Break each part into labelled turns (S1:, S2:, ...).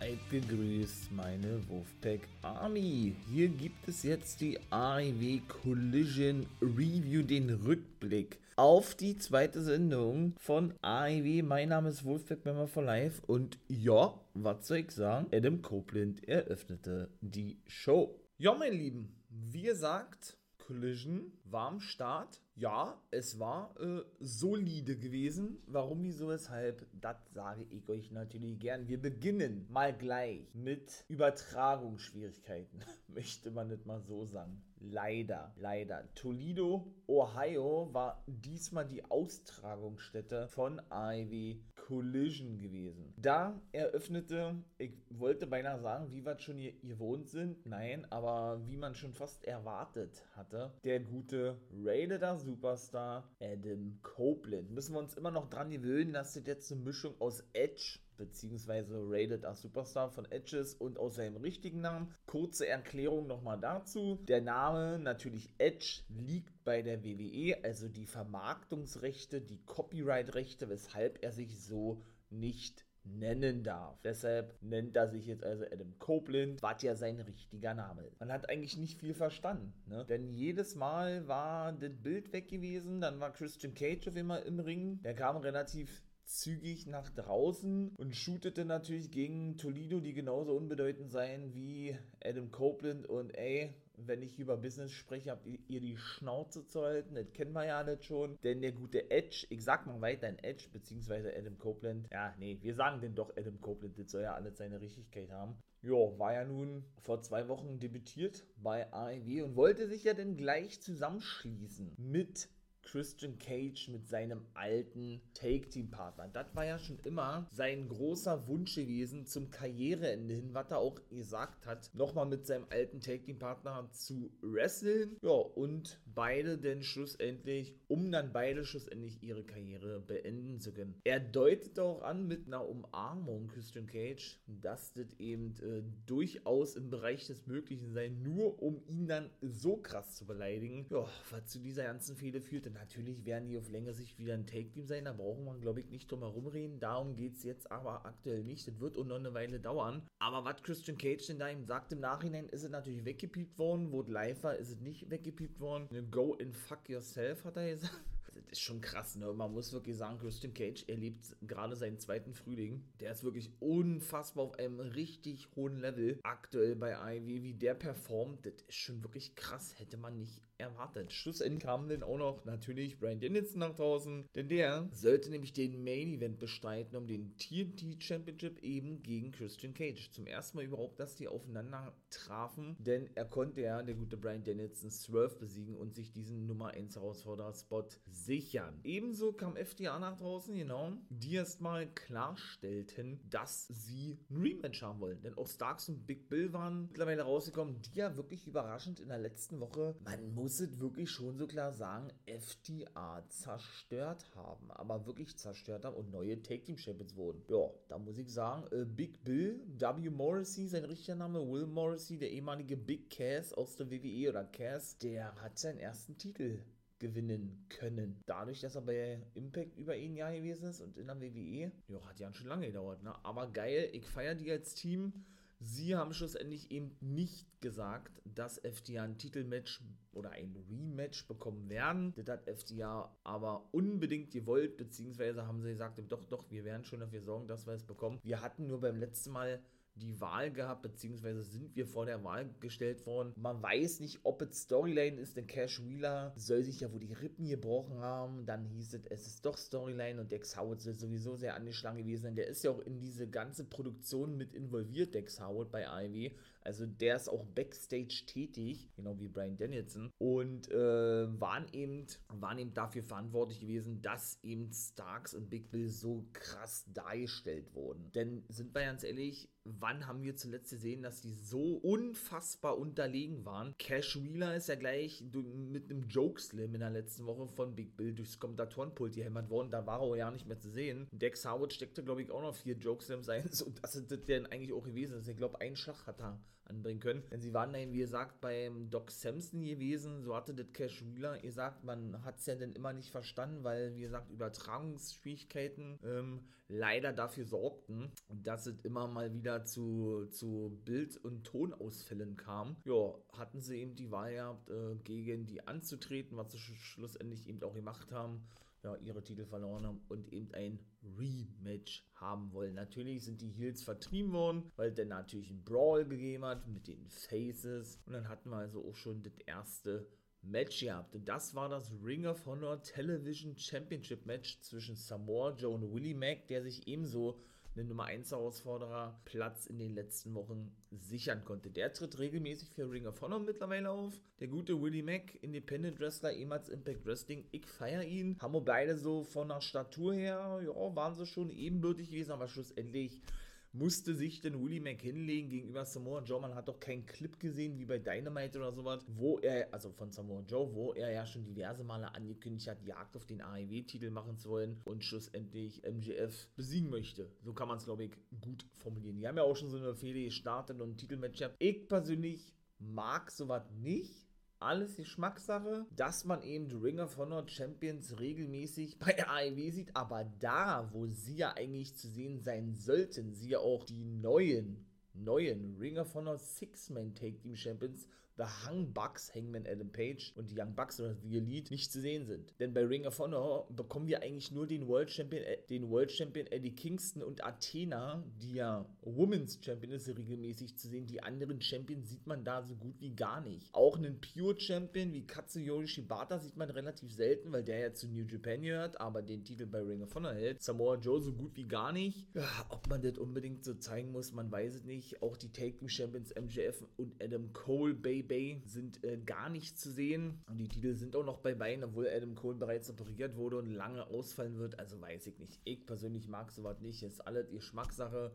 S1: Seid gegrüßt, meine Wolfpack Army. Hier gibt es jetzt die AEW Collision Review, den Rückblick auf die zweite Sendung von AEW. Mein Name ist Wolfpack Member for Life und ja, was soll ich sagen? Adam Copeland eröffnete die Show. Ja, mein Lieben, wie gesagt, Collision war am Start ja, es war äh, solide gewesen. Warum, wieso, weshalb, das sage ich euch natürlich gern. Wir beginnen mal gleich mit Übertragungsschwierigkeiten. Möchte man nicht mal so sagen. Leider, leider. Toledo, Ohio war diesmal die Austragungsstätte von AEW Collision gewesen. Da eröffnete, ich wollte beinahe sagen, wie wir schon hier gewohnt sind. Nein, aber wie man schon fast erwartet hatte, der gute Raider Superstar Adam Copeland. Müssen wir uns immer noch dran gewöhnen, dass das jetzt eine Mischung aus Edge beziehungsweise Rated als Superstar von Edges und aus seinem richtigen Namen. Kurze Erklärung nochmal dazu. Der Name natürlich Edge liegt bei der WWE, also die Vermarktungsrechte, die Copyright-Rechte, weshalb er sich so nicht nennen darf. Deshalb nennt er sich jetzt also Adam Copeland, was ja sein richtiger Name ist. Man hat eigentlich nicht viel verstanden, ne? denn jedes Mal war das Bild weg gewesen, dann war Christian Cage auf immer im Ring, der kam relativ zügig nach draußen und shootete natürlich gegen Toledo, die genauso unbedeutend seien wie Adam Copeland und ey, wenn ich über Business spreche, habt ihr die Schnauze zu halten. Das kennen wir ja nicht schon. Denn der gute Edge, ich sag mal weiter ein Edge, beziehungsweise Adam Copeland. Ja, nee, wir sagen denn doch Adam Copeland, das soll ja alles seine Richtigkeit haben. Jo, war ja nun vor zwei Wochen debütiert bei AEW und wollte sich ja dann gleich zusammenschließen mit Christian Cage mit seinem alten Take-Team-Partner. Das war ja schon immer sein großer Wunsch gewesen zum Karriereende hin, was er auch gesagt hat, nochmal mit seinem alten Take-Team-Partner zu wresteln. Ja, und beide denn schlussendlich, um dann beide schlussendlich ihre Karriere beenden zu können. Er deutet auch an mit einer Umarmung Christian Cage, dass das eben äh, durchaus im Bereich des Möglichen sei, nur um ihn dann so krass zu beleidigen. Ja, was zu dieser ganzen Fehde führt, denn natürlich werden die auf längere Sicht wieder ein Take-Team sein, da brauchen wir, glaube ich, nicht drum herum reden. Darum geht es jetzt aber aktuell nicht. Das wird auch noch eine Weile dauern. Aber was Christian Cage denn da ihm sagt im Nachhinein, ist es natürlich weggepiept worden. Wo es live war, ist es nicht weggepiept worden. Go and fuck yourself, hat er gesagt das ist schon krass, ne? Man muss wirklich sagen, Christian Cage erlebt gerade seinen zweiten Frühling. Der ist wirklich unfassbar auf einem richtig hohen Level aktuell bei IW. Wie der performt, das ist schon wirklich krass. Hätte man nicht erwartet. Schlussendlich kam dann auch noch natürlich Brian Dennison nach draußen, denn der sollte nämlich den Main Event bestreiten um den TNT Championship eben gegen Christian Cage. Zum ersten Mal überhaupt, dass die aufeinander trafen, denn er konnte ja, der gute Brian Dennison, Swerve besiegen und sich diesen Nummer 1 Herausforderer-Spot sichern. Ebenso kam FDA nach draußen, genau, die erstmal klarstellten, dass sie ein Rematch haben wollen. Denn auch Starks und Big Bill waren mittlerweile rausgekommen, die ja wirklich überraschend in der letzten Woche, man muss muss es wirklich schon so klar sagen, FDA zerstört haben. Aber wirklich zerstört haben und neue Take Team Champions wurden. Ja, da muss ich sagen, äh, Big Bill, W. Morrissey, sein richtiger Name, Will Morrissey, der ehemalige Big Cass aus der WWE oder Cass, der hat seinen ersten Titel gewinnen können. Dadurch, dass er bei Impact über ein Jahr gewesen ist und in der WWE, ja, hat ja schon lange gedauert, ne? Aber geil, ich feiere die als Team Sie haben schlussendlich eben nicht gesagt, dass FTA ein Titelmatch oder ein Rematch bekommen werden. Das hat FTA aber unbedingt gewollt, beziehungsweise haben sie gesagt, doch, doch, wir werden schon dafür sorgen, dass wir es bekommen. Wir hatten nur beim letzten Mal die Wahl gehabt, beziehungsweise sind wir vor der Wahl gestellt worden. Man weiß nicht, ob es Storyline ist, denn Cash Wheeler soll sich ja wohl die Rippen gebrochen haben. Dann hieß es, es ist doch Storyline und Dex Howard soll sowieso sehr angeschlagen gewesen sein. Der ist ja auch in diese ganze Produktion mit involviert, Dex Howard bei AEW. Also der ist auch Backstage tätig, genau wie Brian Danielson. Und äh, waren, eben, waren eben dafür verantwortlich gewesen, dass eben Starks und Big Bill so krass dargestellt wurden. Denn sind wir ganz ehrlich, wann haben wir zuletzt gesehen, dass die so unfassbar unterlegen waren? Cash Wheeler ist ja gleich mit einem Joke-Slam in der letzten Woche von Big Bill durchs Kommentatorenpult gehämmert worden. Da war er ja nicht mehr zu sehen. Dex Howard steckte, glaube ich, auch noch vier Joke-Slams ein. Und das ist das denn eigentlich auch gewesen. Ich glaube, ein Schlag hat er anbringen können. Denn sie waren dann, wie gesagt, beim Doc Samson gewesen. So hatte das Cash Wheeler gesagt. Man hat es ja dann immer nicht verstanden, weil, wie gesagt, Übertragungsschwierigkeiten ähm, leider dafür sorgten, dass es immer mal wieder zu, zu Bild- und Tonausfällen kam. Ja, hatten sie eben die Wahl gehabt, äh, gegen die anzutreten, was sie sch schlussendlich eben auch gemacht haben ja, ihre Titel verloren haben und eben ein Rematch haben wollen. Natürlich sind die Heels vertrieben worden, weil der natürlich einen Brawl gegeben hat mit den Faces. Und dann hatten wir also auch schon das erste Match gehabt. Und das war das Ring of Honor Television Championship Match zwischen Samoa Joe und Willie Mack, der sich ebenso einen Nummer 1 Herausforderer Platz in den letzten Wochen sichern konnte. Der tritt regelmäßig für Ring of Honor mittlerweile auf. Der gute Willie Mack, Independent Wrestler, ehemals Impact Wrestling. Ich feiere ihn. Haben wir beide so von der Statur her, ja, waren sie schon ebenbürtig gewesen, aber schlussendlich musste sich denn Willie hinlegen gegenüber Samoa Joe. Man hat doch keinen Clip gesehen, wie bei Dynamite oder sowas, wo er, also von Samoa Joe, wo er ja schon diverse Male angekündigt hat, Jagd auf den AEW-Titel machen zu wollen und schlussendlich MGF besiegen möchte. So kann man es, glaube ich, gut formulieren. Die haben ja auch schon so eine Fehde gestartet und ein Titelmatch. Ich persönlich mag sowas nicht alles Geschmackssache, dass man eben Ring of Honor Champions regelmäßig bei AEW sieht, aber da, wo sie ja eigentlich zu sehen sein sollten, sie ja auch die neuen, neuen Ring of Honor Six-Man Take Team Champions The Hung Bucks, Hangman Adam Page und die Young Bucks oder The Elite nicht zu sehen sind. Denn bei Ring of Honor bekommen wir eigentlich nur den World Champion, äh, den World Champion Eddie Kingston und Athena, die ja Women's Champion ist, regelmäßig zu sehen. Die anderen Champions sieht man da so gut wie gar nicht. Auch einen Pure Champion wie Katsuyori Shibata sieht man relativ selten, weil der ja zu New Japan gehört, aber den Titel bei Ring of Honor hält. Samoa Joe so gut wie gar nicht. Ob man das unbedingt so zeigen muss, man weiß es nicht. Auch die Take Team Champions MJF und Adam Cole, Baby Bay sind äh, gar nicht zu sehen. Und die Titel sind auch noch bei Beinen, obwohl Adam Cole bereits operiert wurde und lange ausfallen wird. Also weiß ich nicht. Ich persönlich mag sowas nicht. Ist alles Geschmackssache.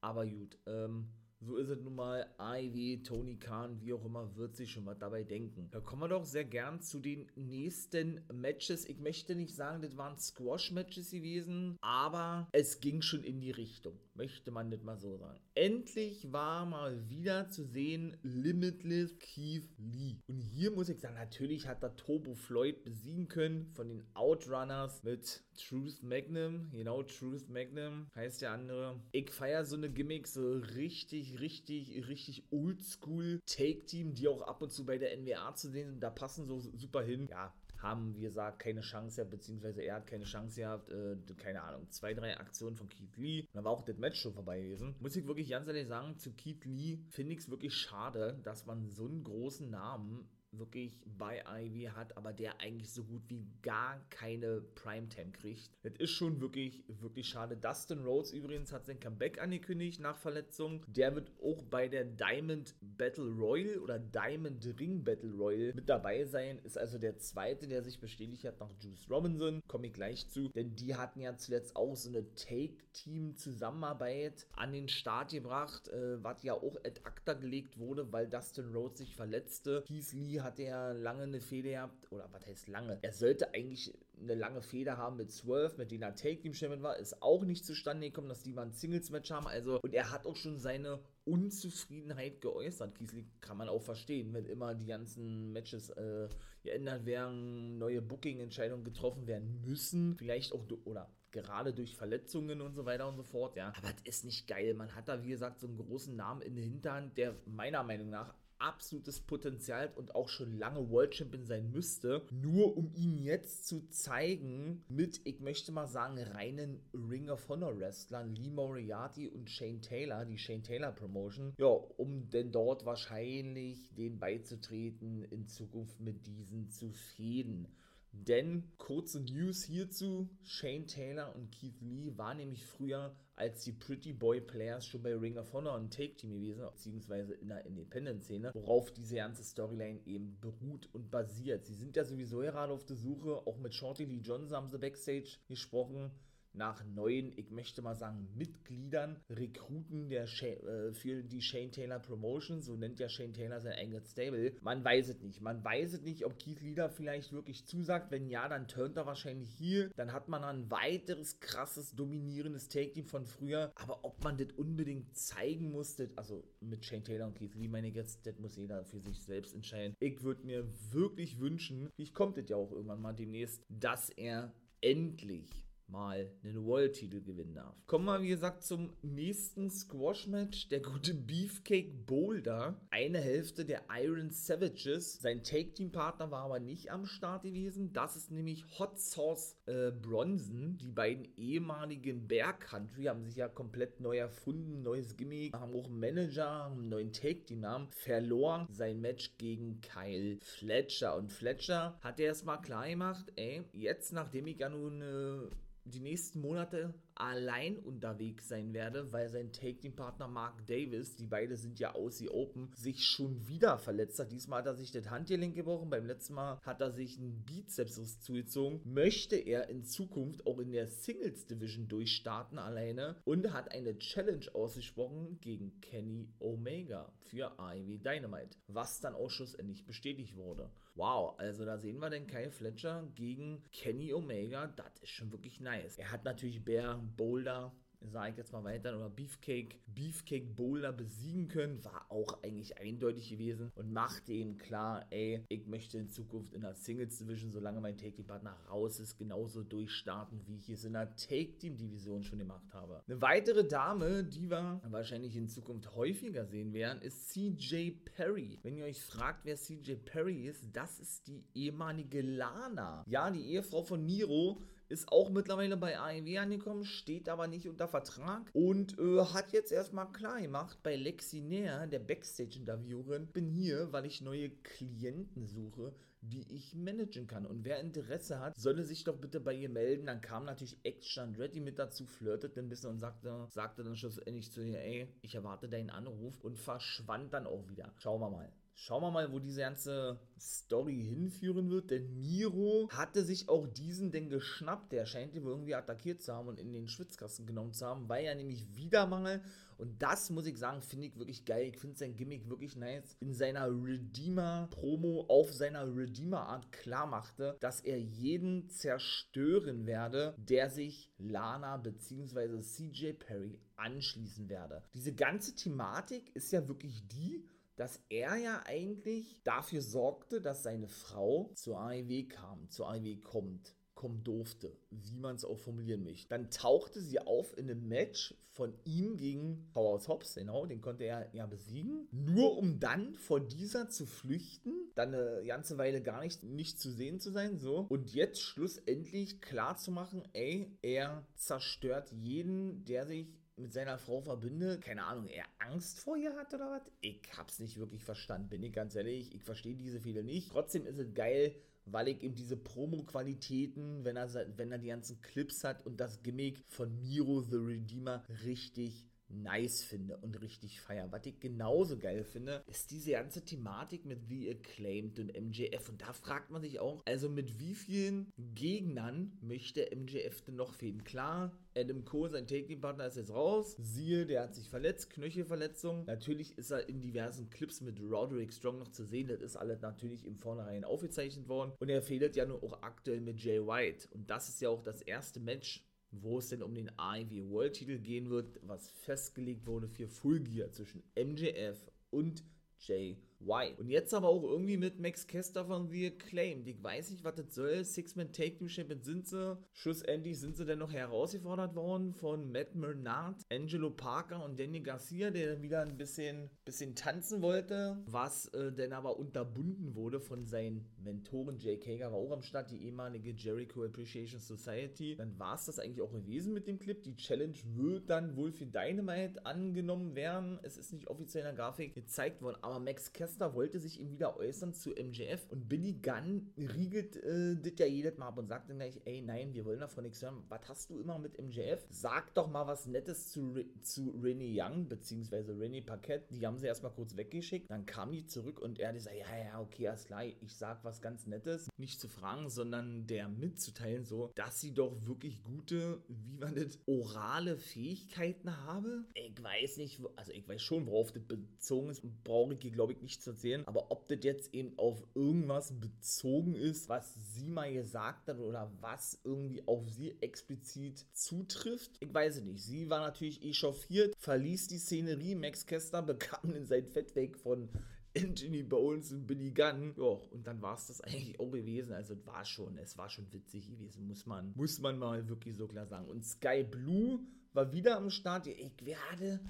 S1: Aber gut. Ähm, so ist es nun mal. AIW, Tony Khan, wie auch immer, wird sich schon was dabei denken. Da kommen wir doch sehr gern zu den nächsten Matches. Ich möchte nicht sagen, das waren Squash-Matches gewesen, aber es ging schon in die Richtung. Möchte man nicht mal so sagen. Endlich war mal wieder zu sehen Limitless Keith Lee. Und hier muss ich sagen, natürlich hat er Turbo Floyd besiegen können von den Outrunners mit Truth Magnum. Genau, Truth Magnum heißt der andere. Ich feiere so eine Gimmick so richtig richtig, richtig, oldschool Take-Team, die auch ab und zu bei der NWA zu sehen sind. Da passen so super hin. Ja, haben, wie gesagt, keine Chance gehabt, beziehungsweise er hat keine Chance gehabt, äh, keine Ahnung, zwei, drei Aktionen von Keith Lee. Und dann war auch das Match schon vorbei gewesen. Muss ich wirklich ganz ehrlich sagen, zu Keith Lee finde ich es wirklich schade, dass man so einen großen Namen wirklich bei Ivy hat, aber der eigentlich so gut wie gar keine Primetime kriegt. Das ist schon wirklich, wirklich schade. Dustin Rhodes übrigens hat sein Comeback angekündigt nach Verletzung. Der wird auch bei der Diamond Battle Royal oder Diamond Ring Battle Royal mit dabei sein. Ist also der zweite, der sich bestätigt hat nach Juice Robinson. Komme ich gleich zu. Denn die hatten ja zuletzt auch so eine Take-Team-Zusammenarbeit an den Start gebracht, äh, was ja auch ad acta gelegt wurde, weil Dustin Rhodes sich verletzte. Keith Lee hat er lange eine Fehde gehabt, oder was heißt lange? Er sollte eigentlich eine lange Fehde haben mit Swerve, mit denen er Take Team Champion war, ist auch nicht zustande gekommen, dass die mal ein Singles Match haben. Also, und er hat auch schon seine Unzufriedenheit geäußert. Kiesling kann man auch verstehen, wenn immer die ganzen Matches äh, geändert werden, neue Booking-Entscheidungen getroffen werden müssen, vielleicht auch, oder gerade durch Verletzungen und so weiter und so fort, ja. Aber das ist nicht geil. Man hat da, wie gesagt, so einen großen Namen in der Hinterhand, der meiner Meinung nach absolutes Potenzial und auch schon lange World Champion sein müsste, nur um ihn jetzt zu zeigen mit, ich möchte mal sagen, reinen Ring of Honor Wrestlern, Lee Moriarty und Shane Taylor, die Shane Taylor Promotion, ja, um denn dort wahrscheinlich den beizutreten, in Zukunft mit diesen zu fäden. Denn kurze News hierzu: Shane Taylor und Keith Lee waren nämlich früher als die Pretty Boy Players schon bei Ring of Honor und Take Team gewesen, beziehungsweise in der Independent-Szene, worauf diese ganze Storyline eben beruht und basiert. Sie sind ja sowieso gerade auf der Suche, auch mit Shorty Lee Johnson haben sie Backstage gesprochen nach neuen, ich möchte mal sagen, Mitgliedern, Rekruten der äh, für die Shane Taylor Promotion, so nennt ja Shane Taylor sein eigenes Stable. Man weiß es nicht. Man weiß es nicht, ob Keith Leader vielleicht wirklich zusagt. Wenn ja, dann turnt er wahrscheinlich hier. Dann hat man ein weiteres krasses, dominierendes Take-Team von früher. Aber ob man das unbedingt zeigen musste, also mit Shane Taylor und Keith Lee meine ich jetzt, das muss jeder für sich selbst entscheiden. Ich würde mir wirklich wünschen, ich kommt das ja auch irgendwann mal demnächst, dass er endlich mal einen World-Titel gewinnen darf. Kommen wir, wie gesagt, zum nächsten Squash-Match. Der gute Beefcake Boulder, eine Hälfte der Iron Savages. Sein Take-Team-Partner war aber nicht am Start gewesen. Das ist nämlich Hot Sauce äh, Bronson. Die beiden ehemaligen Bear Country haben sich ja komplett neu erfunden, neues Gimmick, haben auch einen Manager, haben einen neuen Take-Team-Namen, verlor sein Match gegen Kyle Fletcher. Und Fletcher hat erstmal klar gemacht, ey, jetzt nachdem ich ja nun äh, die nächsten Monate allein unterwegs sein werde, weil sein Take-Team-Partner Mark Davis, die beide sind ja aus die Open, sich schon wieder verletzt hat. Diesmal hat er sich das Handgelenk gebrochen, beim letzten Mal hat er sich einen Bizeps zugezogen. Möchte er in Zukunft auch in der Singles Division durchstarten alleine und hat eine Challenge ausgesprochen gegen Kenny Omega für AEW Dynamite, was dann auch schlussendlich bestätigt wurde. Wow, also da sehen wir den Kyle Fletcher gegen Kenny Omega, das ist schon wirklich nice. Er hat natürlich Bear Boulder sage ich jetzt mal weiter, oder Beefcake, Beefcake Boulder besiegen können, war auch eigentlich eindeutig gewesen und machte ihm klar, ey, ich möchte in Zukunft in der Singles Division, solange mein Take Team Partner raus ist, genauso durchstarten, wie ich es in der Take Team Division schon gemacht habe. Eine weitere Dame, die wir wahrscheinlich in Zukunft häufiger sehen werden, ist CJ Perry. Wenn ihr euch fragt, wer CJ Perry ist, das ist die ehemalige Lana. Ja, die Ehefrau von Miro ist auch mittlerweile bei AEW angekommen, steht aber nicht unter Vertrag und äh, hat jetzt erstmal klar gemacht bei Lexi Näher, der Backstage-Interviewerin, bin hier, weil ich neue Klienten suche, die ich managen kann. Und wer Interesse hat, solle sich doch bitte bei ihr melden. Dann kam natürlich Action Andretti mit dazu, flirtet ein bisschen und sagte, sagte dann schlussendlich zu ihr, ey, ich erwarte deinen Anruf und verschwand dann auch wieder. Schauen wir mal. Schauen wir mal, wo diese ganze Story hinführen wird, denn Miro hatte sich auch diesen denn geschnappt. Der scheint ihn irgendwie attackiert zu haben und in den Schwitzkasten genommen zu haben, weil er nämlich wieder Mangel. Und das muss ich sagen, finde ich wirklich geil. Ich finde sein Gimmick wirklich nice. In seiner Redeemer-Promo auf seiner Redeemer-Art klar machte, dass er jeden zerstören werde, der sich Lana bzw. CJ Perry anschließen werde. Diese ganze Thematik ist ja wirklich die, dass er ja eigentlich dafür sorgte, dass seine Frau zur AEW kam, zur AEW kommt kommen durfte, wie man es auch formulieren möchte. Dann tauchte sie auf in einem Match von ihm gegen Powerhouse Hobbs, genau, den konnte er ja besiegen, nur um dann vor dieser zu flüchten, dann eine ganze Weile gar nicht, nicht zu sehen zu sein, so. Und jetzt schlussendlich klar zu machen, ey, er zerstört jeden, der sich mit seiner Frau verbinde, keine Ahnung, er Angst vor ihr hat oder was? Ich hab's nicht wirklich verstanden, bin ich ganz ehrlich. Ich verstehe diese Fehler nicht. Trotzdem ist es geil, weil ich eben diese Promo-Qualitäten, wenn er, wenn er die ganzen Clips hat und das Gimmick von Miro the Redeemer richtig nice finde und richtig feier. Was ich genauso geil finde, ist diese ganze Thematik mit The Acclaimed und MJF. Und da fragt man sich auch, also mit wie vielen Gegnern möchte MJF denn noch fehlen? Klar, Adam Cole, sein Taking-Partner, ist jetzt raus. Siehe, der hat sich verletzt, Knöchelverletzung. Natürlich ist er in diversen Clips mit Roderick Strong noch zu sehen. Das ist alles natürlich im Vornherein aufgezeichnet worden. Und er fehlt ja nur auch aktuell mit Jay White. Und das ist ja auch das erste Match wo es denn um den AEW World Titel gehen wird, was festgelegt wurde für Full Gear zwischen MJF und Jay Why? Und jetzt aber auch irgendwie mit Max Kester von The Acclaimed. Ich weiß nicht, was das soll. Six-Man Take Two Champion sind sie. Schlussendlich sind sie dann noch herausgefordert worden von Matt Mernard, Angelo Parker und Danny Garcia, der wieder ein bisschen, bisschen tanzen wollte, was äh, dann aber unterbunden wurde von seinen Mentoren. Jake Hager war auch am Start, die ehemalige Jericho Appreciation Society. Dann war es das eigentlich auch gewesen mit dem Clip. Die Challenge wird dann wohl für Dynamite angenommen werden. Es ist nicht offiziell in der Grafik gezeigt worden, aber Max Kester wollte sich ihm wieder äußern zu MJF und Billy Gunn riegelt äh, das ja jedes Mal ab und sagt dann gleich, ey, nein, wir wollen davon nichts hören. Was hast du immer mit MJF? Sag doch mal was Nettes zu, zu Renee Young, beziehungsweise Renee Paquette. Die haben sie erstmal kurz weggeschickt. Dann kam die zurück und er hat gesagt, ja, ja, okay, alles klar, ich sag was ganz Nettes. Nicht zu fragen, sondern der mitzuteilen, so, dass sie doch wirklich gute, wie man das, orale Fähigkeiten habe. Ich weiß nicht, also ich weiß schon, worauf das bezogen ist, brauche ich hier, glaube ich, nicht zu erzählen. Aber ob das jetzt eben auf irgendwas bezogen ist, was sie mal gesagt hat oder was irgendwie auf sie explizit zutrifft, ich weiß es nicht. Sie war natürlich echauffiert, verließ die Szenerie. Max Kester bekam in sein Fett weg von Anthony Bowles und Billy Gunn. Ja, und dann war es das eigentlich auch gewesen. Also es war schon, es war schon witzig gewesen, muss man, muss man mal wirklich so klar sagen. Und Sky Blue war wieder am Start. Ich werde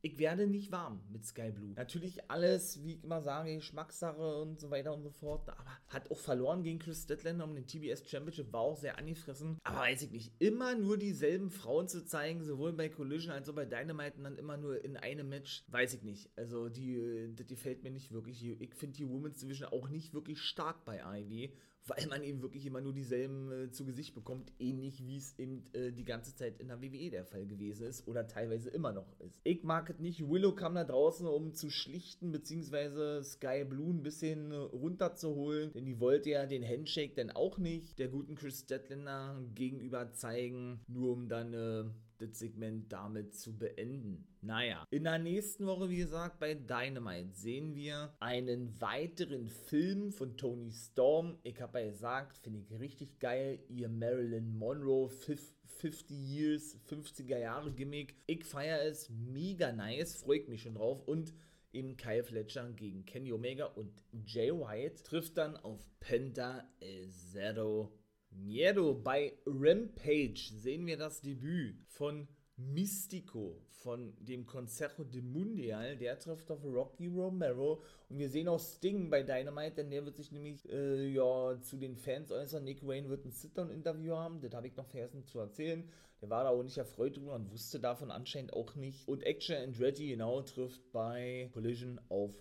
S1: ich werde nicht warm mit Sky Blue. Natürlich alles, wie ich immer sage, Geschmackssache und so weiter und so fort. Aber hat auch verloren gegen Chris Statlander um den TBS Championship, war auch sehr angefressen. Aber weiß ich nicht, immer nur dieselben Frauen zu zeigen, sowohl bei Collision als auch bei Dynamite und dann immer nur in einem Match, weiß ich nicht. Also die, die gefällt mir nicht wirklich. Ich finde die Women's Division auch nicht wirklich stark bei AEW weil man eben wirklich immer nur dieselben äh, zu Gesicht bekommt, ähnlich wie es eben äh, die ganze Zeit in der WWE der Fall gewesen ist oder teilweise immer noch ist. Ich mag es nicht, Willow kam da draußen, um zu schlichten, beziehungsweise Sky Blue ein bisschen runterzuholen, denn die wollte ja den Handshake dann auch nicht der guten Chris Statlander gegenüber zeigen, nur um dann äh, das Segment damit zu beenden. Naja, in der nächsten Woche, wie gesagt, bei Dynamite sehen wir einen weiteren Film von Tony Storm. Ich habe ja gesagt, finde ich richtig geil, ihr Marilyn Monroe 50 Years, 50er Jahre Gimmick. Ich feiere es, mega nice, freut mich schon drauf und eben Kyle Fletcher gegen Kenny Omega und Jay White trifft dann auf Penta El Zero Miedo. Bei Rampage sehen wir das Debüt von Mystico von dem Consejo de Mundial, der trifft auf Rocky Romero und wir sehen auch Sting bei Dynamite, denn der wird sich nämlich äh, ja zu den Fans äußern. Nick Wayne wird ein Sit-Down-Interview haben, das habe ich noch vergessen zu erzählen. Der war da auch nicht erfreut drüber und wusste davon anscheinend auch nicht. Und Action Andretti genau trifft bei Collision auf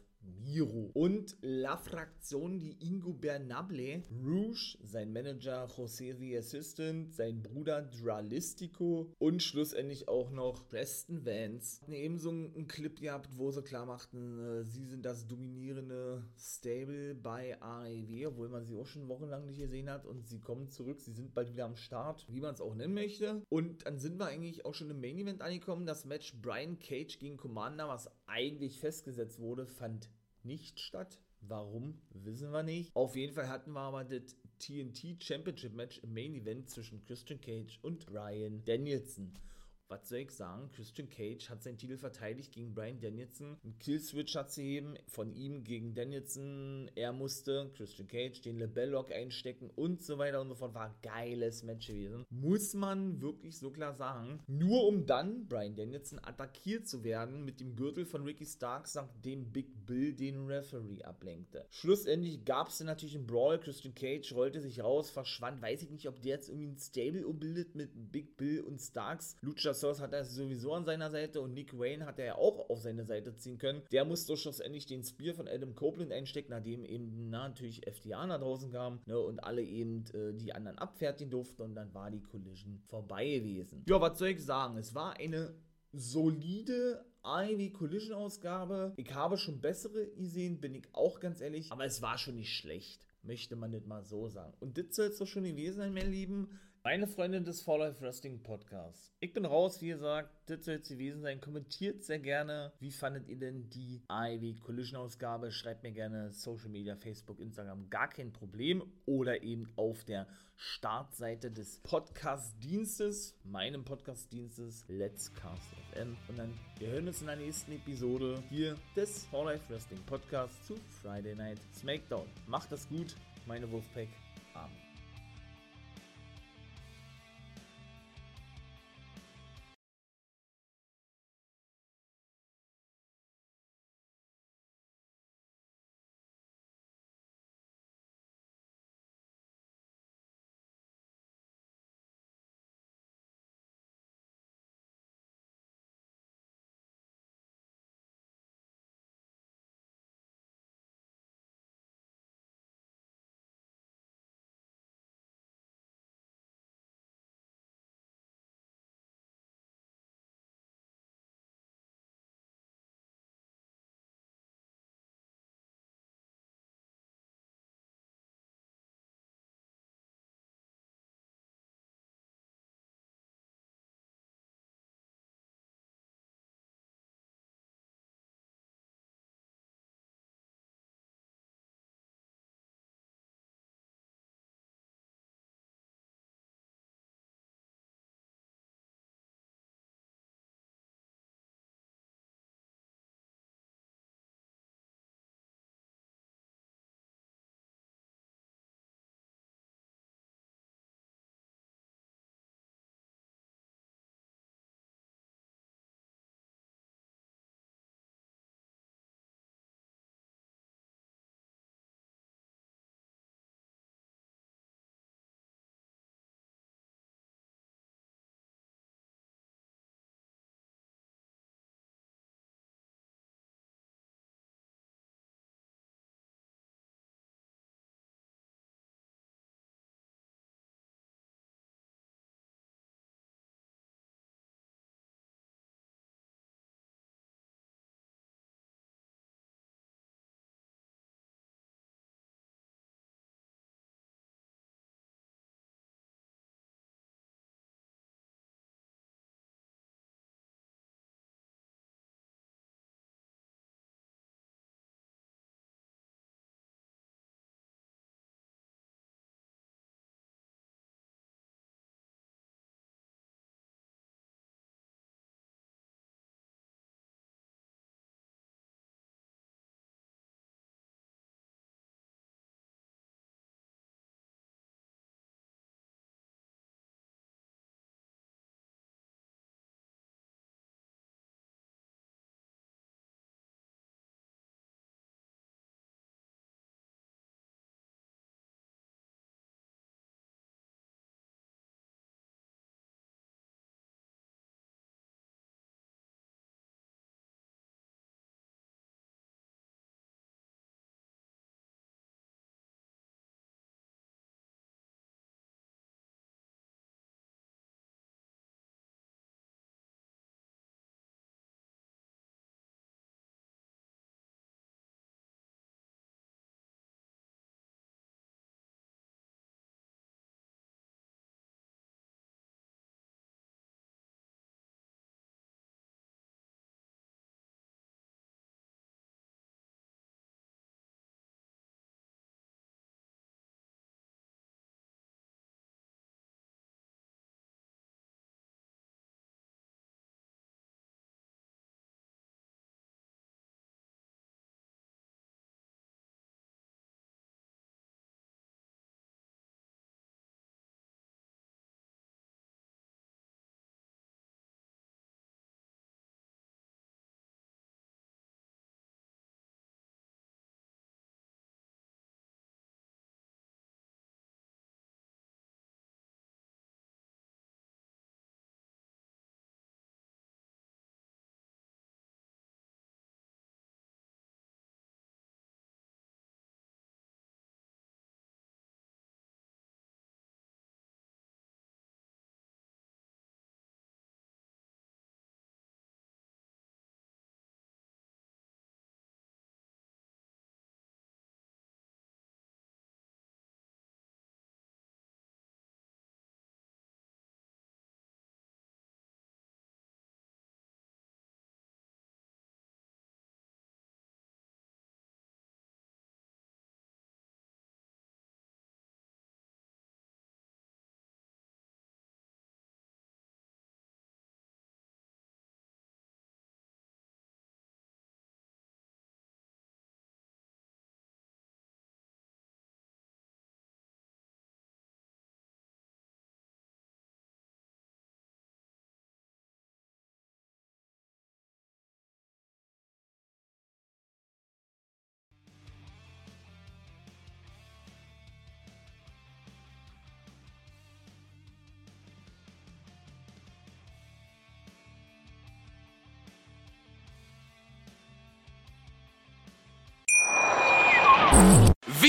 S1: Miro. Und La Fraktion, die Ingo Bernable, Rouge, sein Manager José the Assistant, sein Bruder Dralistico und schlussendlich auch noch Preston Vance. Ebenso einen Clip gehabt, wo sie klar machten, äh, sie sind das dominierende Stable bei AEW, obwohl man sie auch schon wochenlang nicht gesehen hat und sie kommen zurück, sie sind bald wieder am Start, wie man es auch nennen möchte. Und dann sind wir eigentlich auch schon im Main Event angekommen. Das Match Brian Cage gegen Commander, was eigentlich festgesetzt wurde, fand nicht statt. Warum, wissen wir nicht. Auf jeden Fall hatten wir aber das TNT Championship Match im Main Event zwischen Christian Cage und Brian Danielson was soll ich sagen? Christian Cage hat seinen Titel verteidigt gegen Brian Danielson. Ein Killswitch hat sie eben von ihm gegen Danielson. Er musste Christian Cage den Lebellock einstecken und so weiter und so fort. War ein geiles Match gewesen. Muss man wirklich so klar sagen. Nur um dann Brian Danielson attackiert zu werden mit dem Gürtel von Ricky Starks, nachdem Big Bill den Referee ablenkte. Schlussendlich gab es dann natürlich einen Brawl. Christian Cage rollte sich raus, verschwand. Weiß ich nicht, ob der jetzt irgendwie ein Stable umbildet mit Big Bill und Starks. Lucha Source hat er sowieso an seiner Seite und Nick Wayne hat er ja auch auf seine Seite ziehen können. Der musste schlussendlich den Spear von Adam Copeland einstecken, nachdem eben na, natürlich FTA nach draußen kam ne, und alle eben äh, die anderen abfertigen durften und dann war die Collision vorbei gewesen. Ja, was soll ich sagen? Es war eine solide AEW Collision Ausgabe. Ich habe schon bessere gesehen, bin ich auch ganz ehrlich, aber es war schon nicht schlecht möchte man nicht mal so sagen. Und das soll es doch schon gewesen sein, meine Lieben. Meine Freunde des Fall Life Wrestling Podcasts. Ich bin raus, wie gesagt, das soll es gewesen sein. Kommentiert sehr gerne. Wie fandet ihr denn die AEW Collision Ausgabe? Schreibt mir gerne Social Media, Facebook, Instagram, gar kein Problem. Oder eben auf der Startseite des Podcast-Dienstes, meinem Podcast-Dienstes, Let's Cast FM. Und dann, wir hören uns in der nächsten Episode hier des Fall Life Wrestling Podcasts zu Friday Night SmackDown. Macht das gut, meine Wolfpack. Amen.